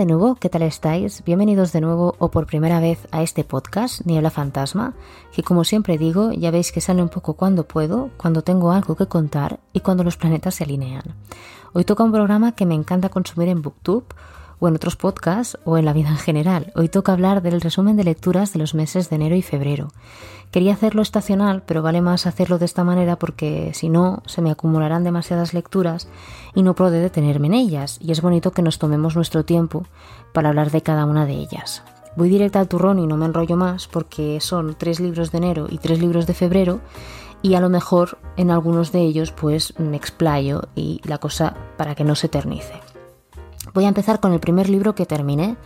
De nuevo, ¿qué tal estáis? Bienvenidos de nuevo o por primera vez a este podcast, Niebla Fantasma, que como siempre digo, ya veis que sale un poco cuando puedo, cuando tengo algo que contar y cuando los planetas se alinean. Hoy toca un programa que me encanta consumir en Booktube o en otros podcasts o en la vida en general. Hoy toca hablar del resumen de lecturas de los meses de enero y febrero. Quería hacerlo estacional, pero vale más hacerlo de esta manera porque si no se me acumularán demasiadas lecturas y no podré detenerme en ellas, y es bonito que nos tomemos nuestro tiempo para hablar de cada una de ellas. Voy directa al turrón y no me enrollo más porque son tres libros de enero y tres libros de febrero y a lo mejor en algunos de ellos pues me explayo y la cosa para que no se eternice. Voy a empezar con el primer libro que terminé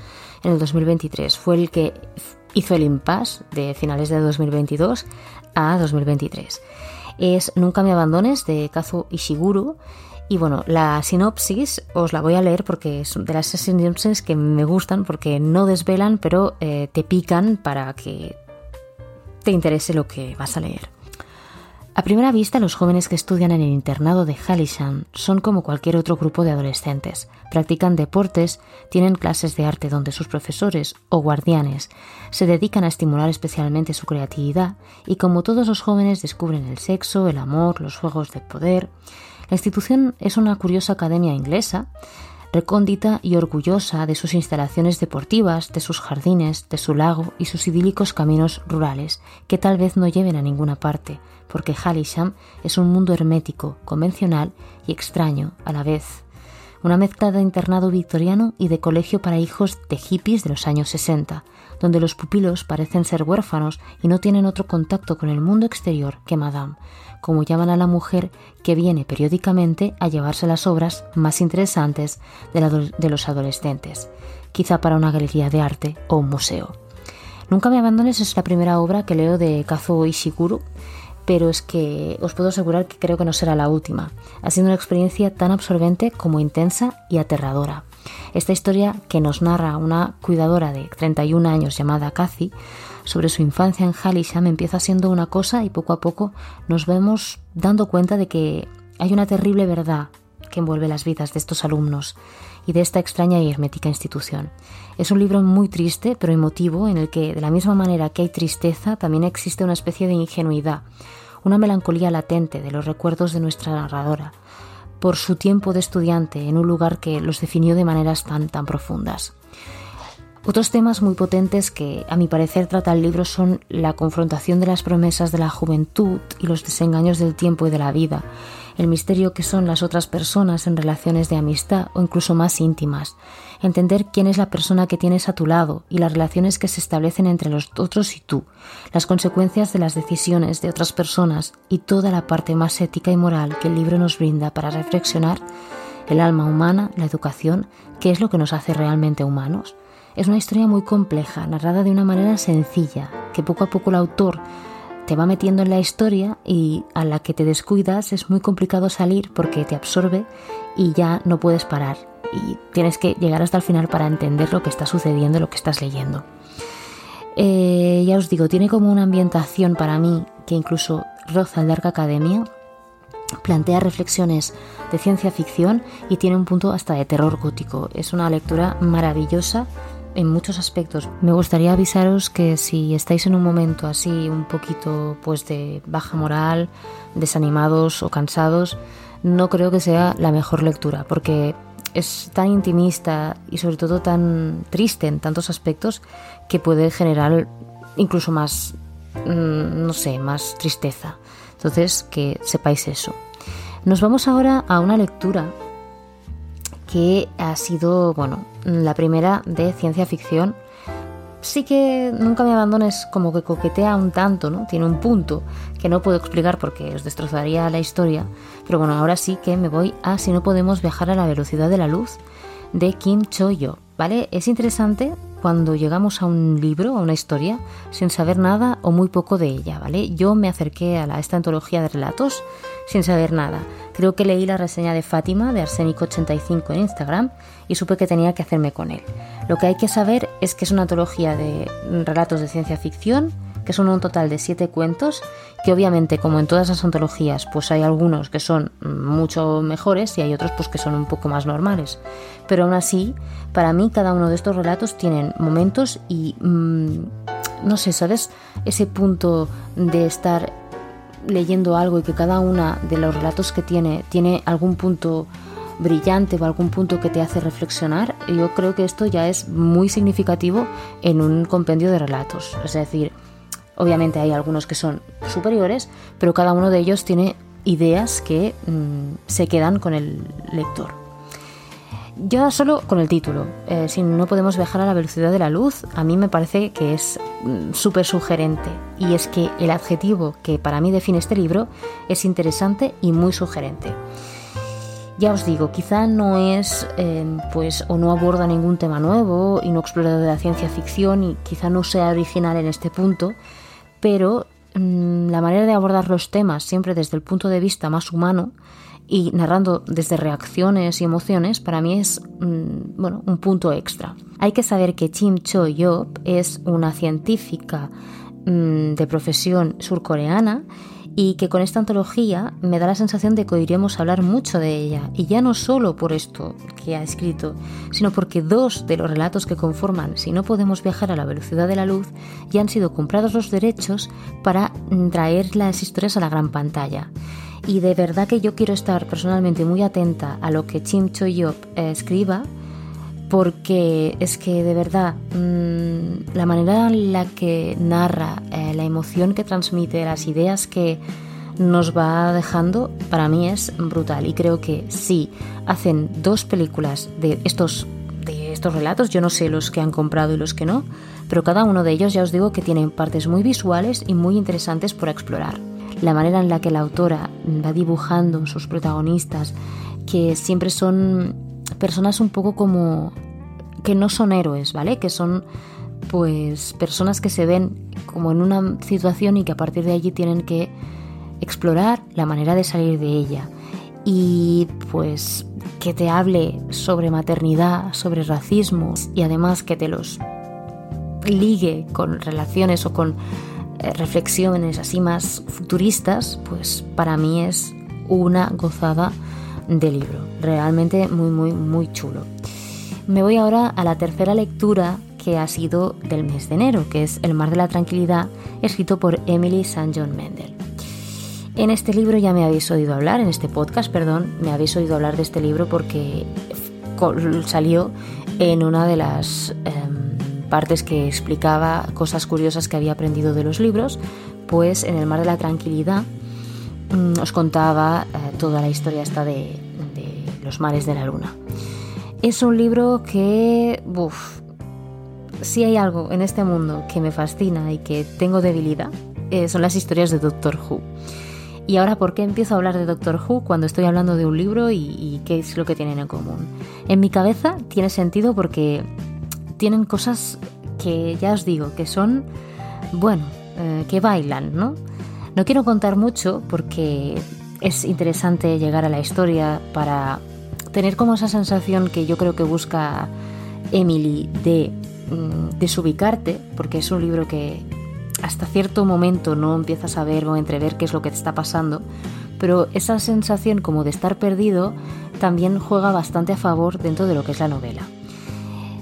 en el 2023. Fue el que hizo el impasse de finales de 2022 a 2023. Es Nunca me abandones de Kazu Ishiguro. Y bueno, la sinopsis os la voy a leer porque es de las sinopsis que me gustan porque no desvelan, pero eh, te pican para que te interese lo que vas a leer. A primera vista, los jóvenes que estudian en el internado de Halishan son como cualquier otro grupo de adolescentes. Practican deportes, tienen clases de arte donde sus profesores o guardianes se dedican a estimular especialmente su creatividad y como todos los jóvenes descubren el sexo, el amor, los juegos de poder. La institución es una curiosa academia inglesa recóndita y orgullosa de sus instalaciones deportivas, de sus jardines, de su lago y sus idílicos caminos rurales, que tal vez no lleven a ninguna parte, porque Hallisham es un mundo hermético, convencional y extraño a la vez. Una mezcla de internado victoriano y de colegio para hijos de hippies de los años 60, donde los pupilos parecen ser huérfanos y no tienen otro contacto con el mundo exterior que Madame, como llaman a la mujer que viene periódicamente a llevarse las obras más interesantes de, los adolescentes, quizá para una galería de arte o un museo. Nunca me abandones es la primera obra que leo de Kazuo Ishiguro, pero es que os puedo asegurar que creo que no será la última. Ha sido una experiencia tan absorbente como intensa y aterradora. Esta historia que nos narra una cuidadora de 31 años llamada Kathy sobre su infancia en Hallisham empieza siendo una cosa y poco a poco nos vemos dando cuenta de que hay una terrible verdad que envuelve las vidas de estos alumnos y de esta extraña y hermética institución. Es un libro muy triste pero emotivo en el que de la misma manera que hay tristeza también existe una especie de ingenuidad, una melancolía latente de los recuerdos de nuestra narradora por su tiempo de estudiante en un lugar que los definió de maneras tan tan profundas. Otros temas muy potentes que, a mi parecer, trata el libro son la confrontación de las promesas de la juventud y los desengaños del tiempo y de la vida, el misterio que son las otras personas en relaciones de amistad o incluso más íntimas, entender quién es la persona que tienes a tu lado y las relaciones que se establecen entre los otros y tú, las consecuencias de las decisiones de otras personas y toda la parte más ética y moral que el libro nos brinda para reflexionar el alma humana, la educación, qué es lo que nos hace realmente humanos es una historia muy compleja, narrada de una manera sencilla, que poco a poco el autor te va metiendo en la historia y a la que te descuidas es muy complicado salir porque te absorbe y ya no puedes parar y tienes que llegar hasta el final para entender lo que está sucediendo, lo que estás leyendo. Eh, ya os digo, tiene como una ambientación para mí que incluso roza el Dark Academia, plantea reflexiones de ciencia ficción y tiene un punto hasta de terror gótico. Es una lectura maravillosa en muchos aspectos. Me gustaría avisaros que si estáis en un momento así un poquito pues de baja moral, desanimados o cansados, no creo que sea la mejor lectura porque es tan intimista y sobre todo tan triste en tantos aspectos que puede generar incluso más, mm, no sé, más tristeza. Entonces, que sepáis eso. Nos vamos ahora a una lectura que ha sido, bueno, la primera de ciencia ficción. Sí que nunca me abandones como que coquetea un tanto, ¿no? Tiene un punto que no puedo explicar porque os destrozaría la historia. Pero bueno, ahora sí que me voy a Si no podemos viajar a la velocidad de la luz de Kim Choyo, ¿vale? Es interesante cuando llegamos a un libro, a una historia, sin saber nada o muy poco de ella, ¿vale? Yo me acerqué a, la, esta antología de relatos sin saber nada. Creo que leí la reseña de Fátima de Arsénico85 en Instagram y supe que tenía que hacerme con él. Lo que hay que saber es que es una antología de relatos de ciencia ficción, que son un total de siete cuentos que obviamente como en todas las antologías pues hay algunos que son mucho mejores y hay otros pues que son un poco más normales. Pero aún así, para mí cada uno de estos relatos tienen momentos y mm, no sé, ¿sabes? Ese punto de estar leyendo algo y que cada una de los relatos que tiene tiene algún punto brillante o algún punto que te hace reflexionar, yo creo que esto ya es muy significativo en un compendio de relatos. Es decir, obviamente hay algunos que son superiores, pero cada uno de ellos tiene ideas que mm, se quedan con el lector. Ya solo con el título, eh, si no podemos viajar a la velocidad de la luz, a mí me parece que es mm, súper sugerente. Y es que el adjetivo que para mí define este libro es interesante y muy sugerente. Ya os digo, quizá no es, em, pues, o no aborda ningún tema nuevo y no explora de la ciencia ficción y quizá no sea original en este punto, pero mm, la manera de abordar los temas siempre desde el punto de vista más humano y narrando desde reacciones y emociones, para mí es mm, bueno, un punto extra. Hay que saber que Kim Cho-yop es una científica mm, de profesión surcoreana y que con esta antología me da la sensación de que oiremos hablar mucho de ella, y ya no solo por esto que ha escrito, sino porque dos de los relatos que conforman Si no podemos viajar a la velocidad de la luz ya han sido comprados los derechos para traer las historias a la gran pantalla. Y de verdad que yo quiero estar personalmente muy atenta a lo que Chim Choyop escriba, porque es que de verdad mm, la manera en la que narra, eh, la emoción que transmite, las ideas que nos va dejando, para mí es brutal. Y creo que si hacen dos películas de estos, de estos relatos, yo no sé los que han comprado y los que no, pero cada uno de ellos ya os digo que tienen partes muy visuales y muy interesantes por explorar. La manera en la que la autora va dibujando sus protagonistas, que siempre son personas un poco como que no son héroes, ¿vale? Que son pues personas que se ven como en una situación y que a partir de allí tienen que explorar la manera de salir de ella. Y pues que te hable sobre maternidad, sobre racismo y además que te los ligue con relaciones o con eh, reflexiones así más futuristas, pues para mí es una gozada de libro. Realmente muy, muy, muy chulo. Me voy ahora a la tercera lectura que ha sido del mes de enero, que es El mar de la tranquilidad, escrito por Emily St. John Mendel. En este libro ya me habéis oído hablar, en este podcast, perdón, me habéis oído hablar de este libro porque salió en una de las em, partes que explicaba cosas curiosas que había aprendido de los libros, pues en El mar de la tranquilidad mm, os contaba eh, toda la historia esta de los mares de la luna. Es un libro que, uff, si hay algo en este mundo que me fascina y que tengo debilidad, eh, son las historias de Doctor Who. Y ahora, ¿por qué empiezo a hablar de Doctor Who cuando estoy hablando de un libro y, qué es lo que tienen en común? En mi cabeza tiene sentido porque tienen cosas que ya os digo, que son, bueno, eh, que bailan, ¿no? No quiero contar mucho porque es interesante llegar a la historia para tener como esa sensación que yo creo que busca Emily de mm, desubicarte, porque es un libro que hasta cierto momento no empiezas a ver o entrever qué es lo que te está pasando, pero esa sensación como de estar perdido también juega bastante a favor dentro de lo que es la novela.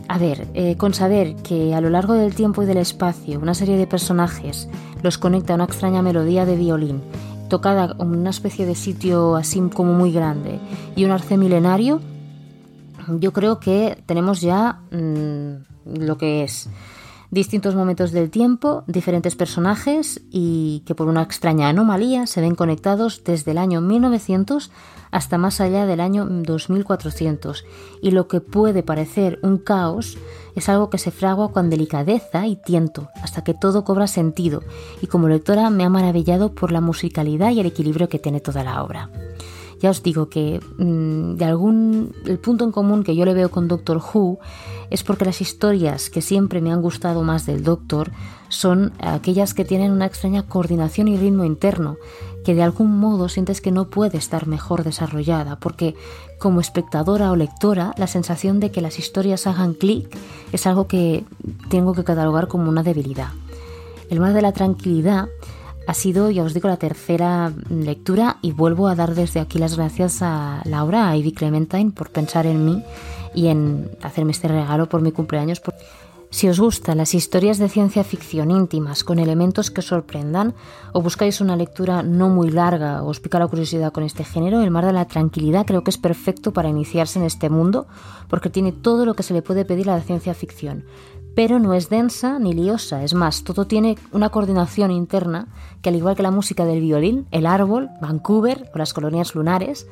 A ver, eh, con saber que a lo largo del tiempo y del espacio una serie de personajes los conecta a una extraña melodía de violín tocada en una especie de sitio así como muy grande y un arce milenario, yo creo que tenemos ya mm, lo que es distintos momentos del tiempo, diferentes personajes y que por una extraña anomalía se ven conectados desde el año 1900 hasta más allá del año 2400 y lo que puede parecer un caos es algo que se fragua con delicadeza y tiento hasta que todo cobra sentido y como lectora me ha maravillado por la musicalidad y el equilibrio que tiene toda la obra. Ya os digo que mm, de algún el punto en común que yo le veo con Doctor Who es porque las historias que siempre me han gustado más del Doctor son aquellas que tienen una extraña coordinación y ritmo interno, que de algún modo sientes que no puede estar mejor desarrollada, porque como espectadora o lectora la sensación de que las historias hagan clic es algo que tengo que catalogar como una debilidad. El mar de la tranquilidad ha sido, ya os digo, la tercera lectura y vuelvo a dar desde aquí las gracias a Laura, a Ivy Clementine, por pensar en mí y en hacerme este regalo por mi cumpleaños. Si os gustan las historias de ciencia ficción íntimas con elementos que sorprendan o buscáis una lectura no muy larga o os pica la curiosidad con este género, El mar de la tranquilidad creo que es perfecto para iniciarse en este mundo porque tiene todo lo que se le puede pedir a la ciencia ficción. Pero no es densa ni liosa, es más, todo tiene una coordinación interna que al igual que la música del violín, el árbol, Vancouver o las colonias lunares,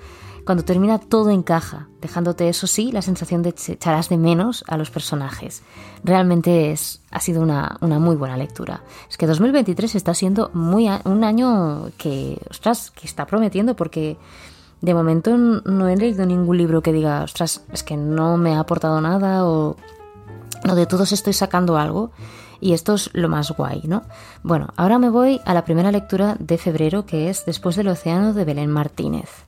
cuando termina todo encaja, dejándote eso sí la sensación de que echarás de menos a los personajes. Realmente es, ha sido una, muy buena lectura. Es que 2023 está siendo muy un año que, ostras, que está prometiendo porque de momento no he leído ningún libro que diga, ostras, es que no me ha aportado nada o no, de todos estoy sacando algo y esto es lo más guay, ¿no? Bueno, ahora me voy a la primera lectura de febrero que es Después del Océano de Belén Martínez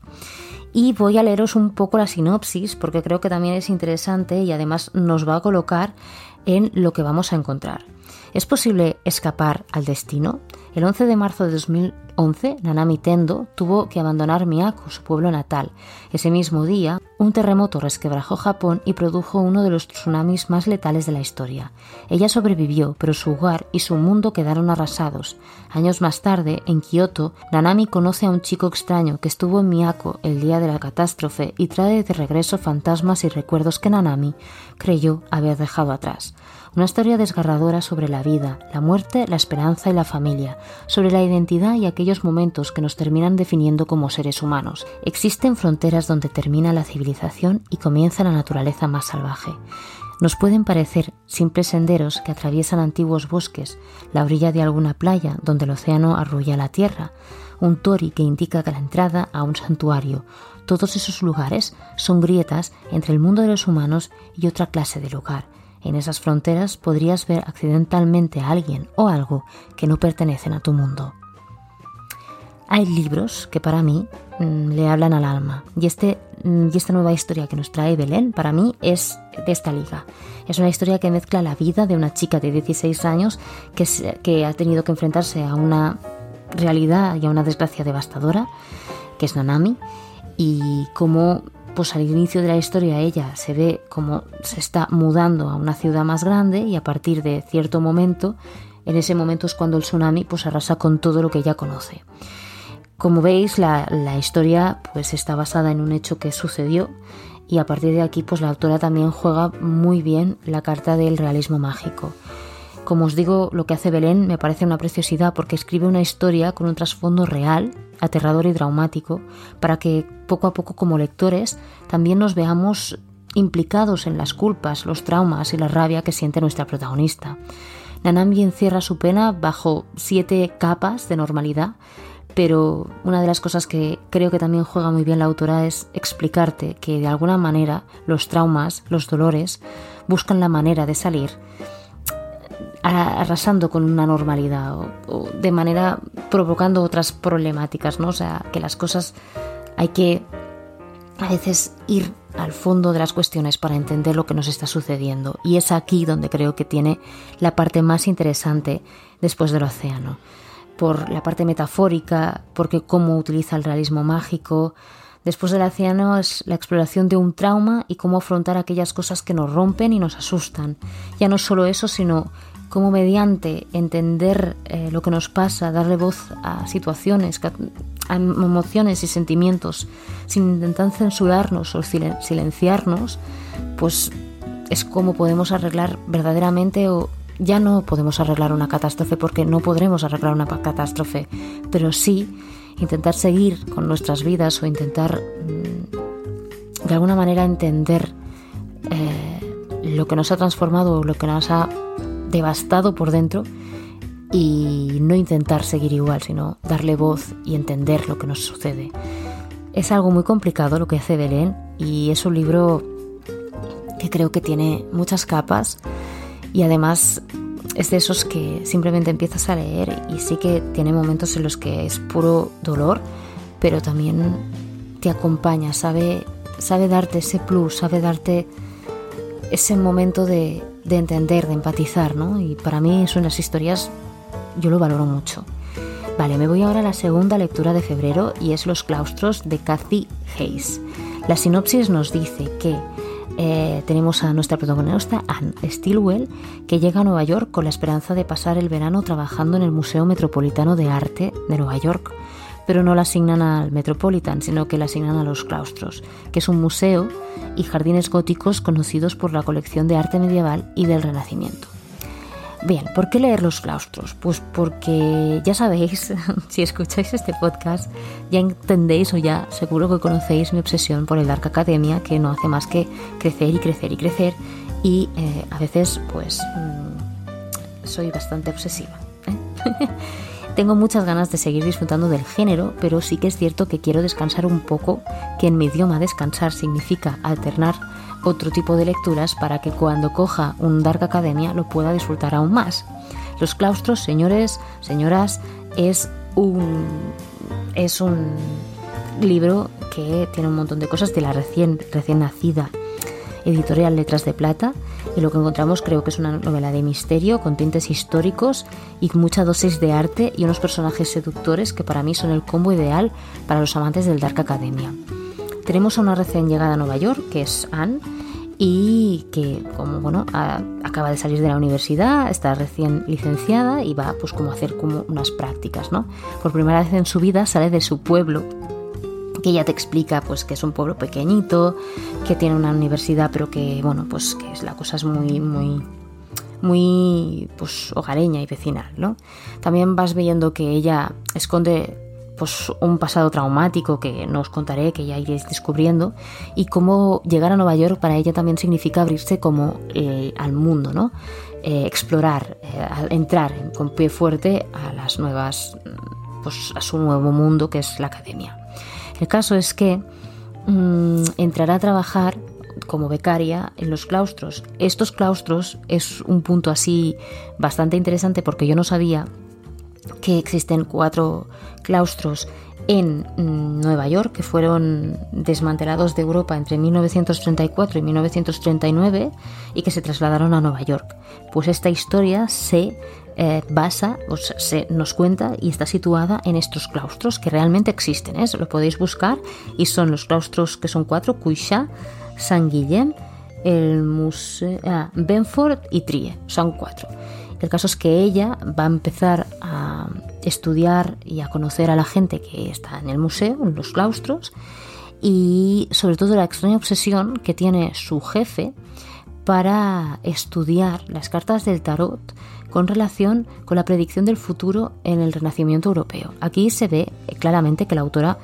y voy a leeros un poco la sinopsis porque creo que también es interesante y además nos va a colocar en lo que vamos a encontrar. ¿Es posible escapar al destino? El 11 de marzo de 2011, Nanami Tendo tuvo que abandonar Miyako, su pueblo natal. Ese mismo día, un terremoto resquebrajó Japón y produjo uno de los tsunamis más letales de la historia. Ella sobrevivió, pero su hogar y su mundo quedaron arrasados. Años más tarde, en Kioto, Nanami conoce a un chico extraño que estuvo en Miyako el día de la catástrofe y trae de regreso fantasmas y recuerdos que Nanami creyó haber dejado atrás. Una historia desgarradora sobre la vida, la muerte, la esperanza y la familia, sobre la identidad y aquellos momentos que nos terminan definiendo como seres humanos. Existen fronteras donde termina la civilización y comienza la naturaleza más salvaje. Nos pueden parecer simples senderos que atraviesan antiguos bosques, la orilla de alguna playa donde el océano arrulla la tierra, un tori que indica la entrada a un santuario. Todos esos lugares son grietas entre el mundo de los humanos y otra clase de lugar, en esas fronteras podrías ver accidentalmente a alguien o algo que no pertenecen a tu mundo. Hay libros que para mí mm, le hablan al alma y, este, mm, y esta nueva historia que nos trae Belén para mí es de esta liga. Es una historia que mezcla la vida de una chica de 16 años que, que ha tenido que enfrentarse a una realidad y a una desgracia devastadora, que es Nanami, y cómo pues al inicio de la historia ella se ve como se está mudando a una ciudad más grande y a partir de cierto momento, en ese momento es cuando el tsunami pues arrasa con todo lo que ella conoce. Como veis, la, la historia pues está basada en un hecho que sucedió y a partir de aquí pues la autora también juega muy bien la carta del realismo mágico. Como os digo, lo que hace Belén me parece una preciosidad porque escribe una historia con un trasfondo real, aterrador y traumático, para que poco a poco como lectores también nos veamos implicados en las culpas, los traumas y la rabia que siente nuestra protagonista. Nanami encierra su pena bajo siete capas de normalidad, pero una de las cosas que creo que también juega muy bien la autora es explicarte que de alguna manera los traumas, los dolores, buscan la manera de salir arrasando con una normalidad o, de manera provocando otras problemáticas, ¿no? O sea, que las cosas hay que a veces ir al fondo de las cuestiones para entender lo que nos está sucediendo. Y es aquí donde creo que tiene la parte más interesante después del océano. Por la parte metafórica, porque cómo utiliza el realismo mágico. Después del océano es la exploración de un trauma y cómo afrontar aquellas cosas que nos rompen y nos asustan. Ya no solo eso, sino cómo mediante entender eh, lo que nos pasa, darle voz a situaciones, a emociones y sentimientos, sin intentar censurarnos o silenciarnos, pues es como podemos arreglar verdaderamente o ya no podemos arreglar una catástrofe porque no podremos arreglar una catástrofe, pero sí intentar seguir con nuestras vidas o intentar mm, de alguna manera entender eh, lo que nos ha transformado o lo que nos ha devastado por dentro y no intentar seguir igual, sino darle voz y entender lo que nos sucede. Es algo muy complicado lo que hace Belén y es un libro que creo que tiene muchas capas y además es de esos que simplemente empiezas a leer y sí que tiene momentos en los que es puro dolor, pero también te acompaña, sabe, sabe darte ese plus, sabe darte ese momento de, de entender, de empatizar, ¿no? Y para mí son las historias, yo lo valoro mucho. Vale, me voy ahora a la segunda lectura de febrero y es Los claustros de Kathy Hayes. La sinopsis nos dice que eh, tenemos a nuestra protagonista, Anne Stilwell, que llega a Nueva York con la esperanza de pasar el verano trabajando en el Museo Metropolitano de Arte de Nueva York. Pero no la asignan al Metropolitan, sino que la asignan a los claustros, que es un museo y jardines góticos conocidos por la colección de arte medieval y del Renacimiento. Bien, ¿por qué leer los claustros? Pues porque ya sabéis, si escucháis este podcast, ya entendéis o ya seguro que conocéis mi obsesión por el Dark Academia, que no hace más que crecer y crecer y crecer. Y eh, a veces, pues, mm, soy bastante obsesiva. ¿eh? Tengo muchas ganas de seguir disfrutando del género, pero sí que es cierto que quiero descansar un poco, que en mi idioma descansar significa alternar otro tipo de lecturas para que cuando coja un Dark Academia lo pueda disfrutar aún más. Los claustros, señores, señoras, es un, es un libro que tiene un montón de cosas de la recién, recién nacida editorial Letras de Plata y lo que encontramos creo que es una novela de misterio con tintes históricos y mucha dosis de arte y unos personajes seductores que para mí son el combo ideal para los amantes del Dark Academia. Tenemos a una recién llegada a Nueva York, que es Anne, y que como bueno acaba de salir de la universidad, está recién licenciada y va pues como a hacer como unas prácticas, ¿no? Por primera vez en su vida sale de su pueblo que ella te explica pues que es un pueblo pequeñito, que tiene una universidad, pero que bueno, pues que es la cosa es muy muy muy pues hogareña y vecinal, ¿no? También vas viendo que ella esconde pues, un pasado traumático que no os contaré, que ya iréis descubriendo, y cómo llegar a Nueva York para ella también significa abrirse como eh, al mundo, ¿no? Eh, explorar, eh, entrar con pie fuerte a las nuevas, pues a su nuevo mundo que es la academia. El caso es que mm, entrará a trabajar como becaria en los claustros. Estos claustros es un punto así bastante interesante porque yo no sabía que existen cuatro claustros en mm, Nueva York que fueron desmantelados de Europa entre 1934 y 1939 y que se trasladaron a Nueva York. Pues esta historia se eh, basa, nos cuenta y está situada en estos claustros que realmente existen. ¿eh? Lo podéis buscar y son los claustros que son cuatro: Cuixá, San Guillem, el Museo, ah, Benford y Trie. Son cuatro. El caso es que ella va a empezar a estudiar y a conocer a la gente que está en el museo, en los claustros, y sobre todo la extraña obsesión que tiene su jefe para estudiar las cartas del tarot con relación con la predicción del futuro en el Renacimiento europeo. Aquí se ve claramente que la autora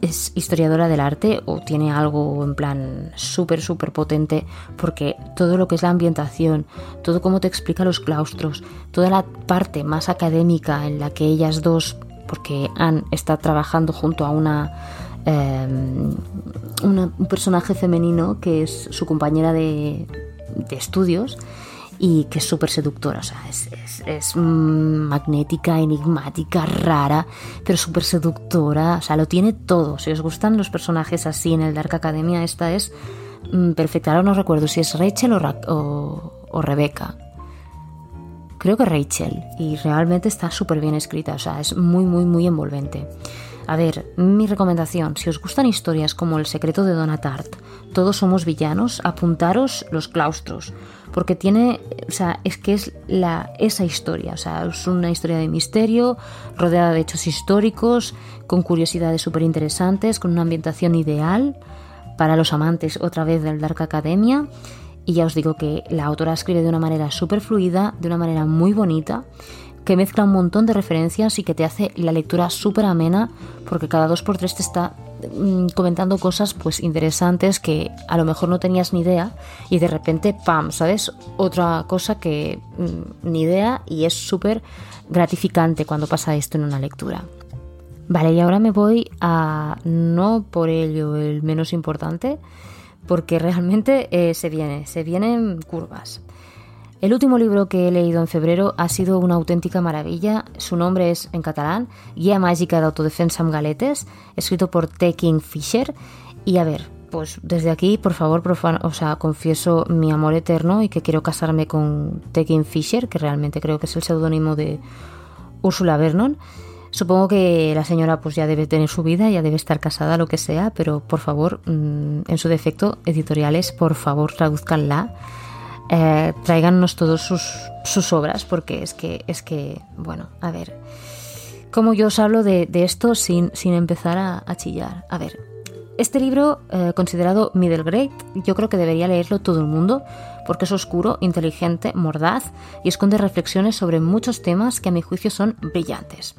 es historiadora del arte o tiene algo en plan súper, súper potente, porque todo lo que es la ambientación, todo cómo te explica los claustros, toda la parte más académica en la que ellas dos, porque Anne está trabajando junto a una, em, un personaje femenino que es su compañera de, de estudios, y que es súper seductora, o sea, es, magnética, enigmática, rara, pero súper seductora, o sea, lo tiene todo. Si os gustan los personajes así en el Dark Academia, esta es mm, perfecta. Ahora no recuerdo si es Rachel o, o, o Rebecca. Creo que Rachel, y realmente está súper bien escrita, o sea, es muy, muy, muy envolvente. A ver, mi recomendación, si os gustan historias como El secreto de Donatart, Todos somos villanos, apuntaros los claustros, porque tiene, o sea, es que es la, esa historia, o sea, es una historia de misterio, rodeada de hechos históricos, con curiosidades súper interesantes, con una ambientación ideal para los amantes otra vez del Dark Academia. Y ya os digo que la autora escribe de una manera súper fluida, de una manera muy bonita que mezcla un montón de referencias y que te hace la lectura súper amena porque cada dos por tres te está mm, comentando cosas pues interesantes que a lo mejor no tenías ni idea y de repente pam sabes otra cosa que mm, ni idea y es súper gratificante cuando pasa esto en una lectura. Vale y ahora me voy a no por ello el menos importante porque realmente eh, se viene se vienen curvas el último libro que he leído en febrero ha sido una auténtica maravilla. Su nombre es en catalán Guía Mágica de Autodefensa en Galetes, escrito por T. King Fisher. Y a ver, pues desde aquí, por favor, o sea, confieso mi amor eterno y que quiero casarme con T. King Fisher, que realmente creo que es el seudónimo de Ursula Vernon. Supongo que la señora pues ya debe tener su vida, ya debe estar casada, lo que sea, pero por favor, mm, en su defecto, editoriales, por favor, traduzcanla. Eh, sus, sus, obras, porque es que, es que, bueno, a ver, ¿cómo yo os hablo de, esto sin, sin empezar a, chillar? A ver, este libro, eh, considerado middle grade, yo creo que debería leerlo todo el mundo, porque es oscuro, inteligente, mordaz y esconde reflexiones sobre muchos temas que a mi juicio son brillantes.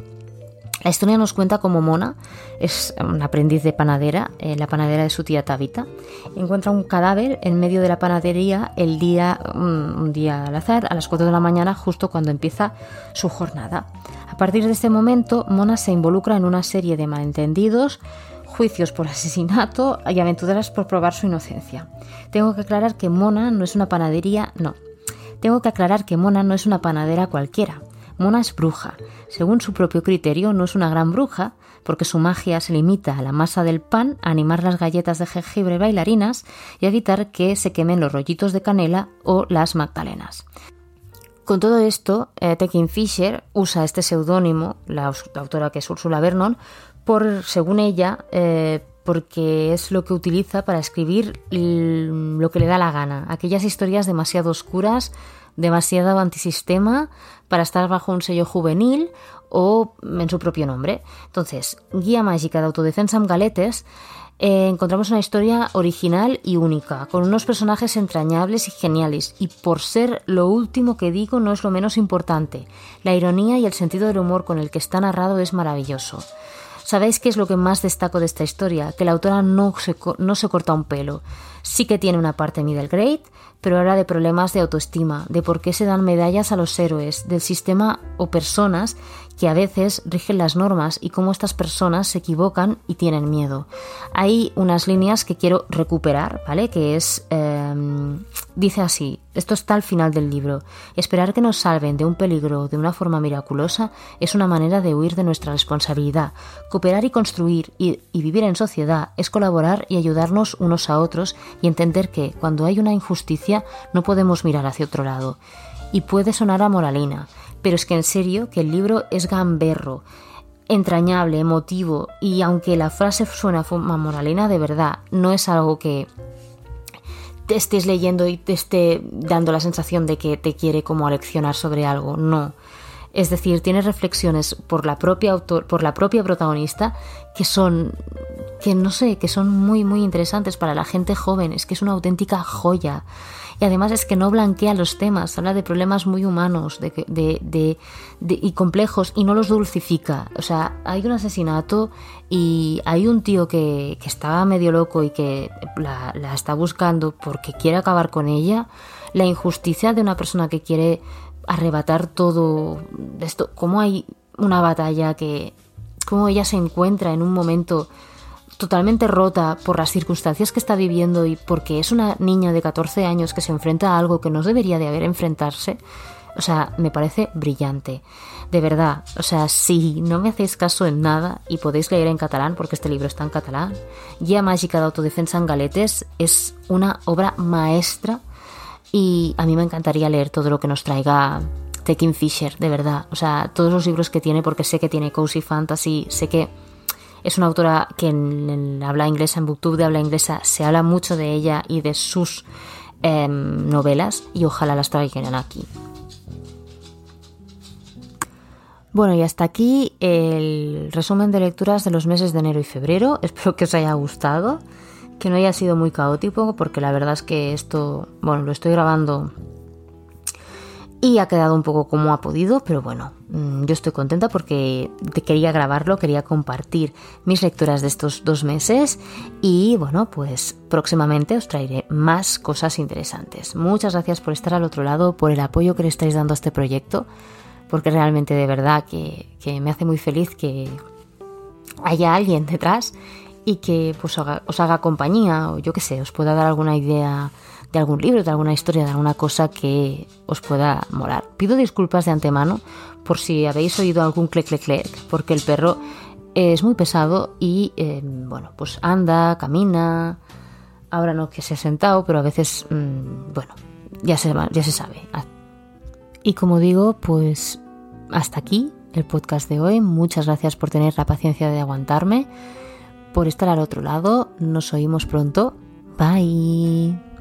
La historia nos cuenta cómo Mona es un aprendiz de panadera, eh, la panadera de su tía Tabita. Encuentra un cadáver en medio de la panadería el día, un día al azar, a las 4 de la mañana, justo cuando empieza su jornada. A partir de este momento, Mona se involucra en una serie de malentendidos, juicios por asesinato y aventuras por probar su inocencia. Tengo que aclarar que Mona no es una panadería, no. Tengo que aclarar que Mona no es una panadera cualquiera. Mona es bruja. Según su propio criterio, no es una gran bruja, porque su magia se limita a la masa del pan, a animar las galletas de jengibre bailarinas y evitar que se quemen los rollitos de canela o las magdalenas. Con todo esto, eh, Tekin Fisher usa este seudónimo, la, autora que es Ursula Vernon, por, según ella, eh, porque es lo que utiliza para escribir lo que le da la gana, aquellas historias demasiado oscuras, demasiado antisistema para estar bajo un sello juvenil o en su propio nombre. Entonces, Guía Mágica de Autodefensa en Galetes eh, encontramos una historia original y única, con unos personajes entrañables y geniales, y por ser lo último que digo no es lo menos importante, la ironía y el sentido del humor con el que está narrado es maravilloso. ¿Sabéis qué es lo que más destaco de esta historia? Que la autora no se, no se corta un pelo. Sí que tiene una parte middle grade, pero habla de problemas de autoestima, de por qué se dan medallas a los héroes, del sistema o personas que a veces rigen las normas y cómo estas personas se equivocan y tienen miedo. Hay unas líneas que quiero recuperar, ¿vale? Que es, em, dice así, esto está al final del libro, esperar que nos salven de un peligro de una forma miraculosa es una manera de huir de nuestra responsabilidad. Cooperar y construir y vivir en sociedad es colaborar y ayudarnos unos a otros y entender que cuando hay una injusticia no podemos mirar hacia otro lado. Y puede sonar a moralina, pero es que en serio que el libro es gamberro, entrañable, emotivo y aunque la frase suena a moralina de verdad, no es algo que te estés leyendo y te esté dando la sensación de que te quiere como aleccionar sobre algo, no. Es decir, tiene reflexiones por la propia autor, por la propia protagonista que son que no sé, que son muy muy interesantes para la gente joven, es que es una auténtica joya y además es que no blanquea los temas, habla de problemas muy humanos de, y complejos y no los dulcifica. O sea, hay un asesinato y hay un tío que, que está medio loco y que la, la está buscando porque quiere acabar con ella. La injusticia de una persona que quiere arrebatar todo esto, cómo hay una batalla que, cómo ella se encuentra en un momento totalmente rota por las circunstancias que está viviendo y porque es una niña de 14 años que se enfrenta a algo que no debería de haber enfrentarse, o sea, me parece brillante. De verdad, o sea, si no me hacéis caso en nada y podéis leer en catalán, porque este libro está en catalán, Guía Mágica de Autodefensa en Galetes es una obra maestra y a mí me encantaría leer todo lo que nos traiga Tekin Fisher, de verdad. O sea, todos los libros que tiene, porque sé que tiene Cozy Fantasy, sé que es una autora que en, habla inglesa, en Booktube de habla inglesa, se habla mucho de ella y de sus em, novelas y ojalá las traigan aquí. Bueno, y hasta aquí el resumen de lecturas de los meses de enero y febrero. Espero que os haya gustado, que no haya sido muy caótico, porque la verdad es que esto, bueno, lo estoy grabando y ha quedado un poco como ha podido, pero bueno, mm, yo estoy contenta porque quería grabarlo, quería compartir mis lecturas de estos dos meses y bueno, pues próximamente os traeré más cosas interesantes. Muchas gracias por estar al otro lado, por el apoyo que le estáis dando a este proyecto, porque realmente de verdad que, me hace muy feliz que haya alguien detrás y que pues os haga compañía o yo qué sé, os pueda dar alguna idea de algún libro, de alguna historia, de alguna cosa que os pueda molar. Pido disculpas de antemano por si habéis oído algún clec clec clec, porque el perro es muy pesado y eh, bueno, pues anda, camina. Ahora no que se ha sentado, pero a veces, mm, bueno, ya se, ya se sabe. Y como digo, pues hasta aquí el podcast de hoy. Muchas gracias por tener la paciencia de aguantarme, por estar al otro lado. Nos oímos pronto. Bye.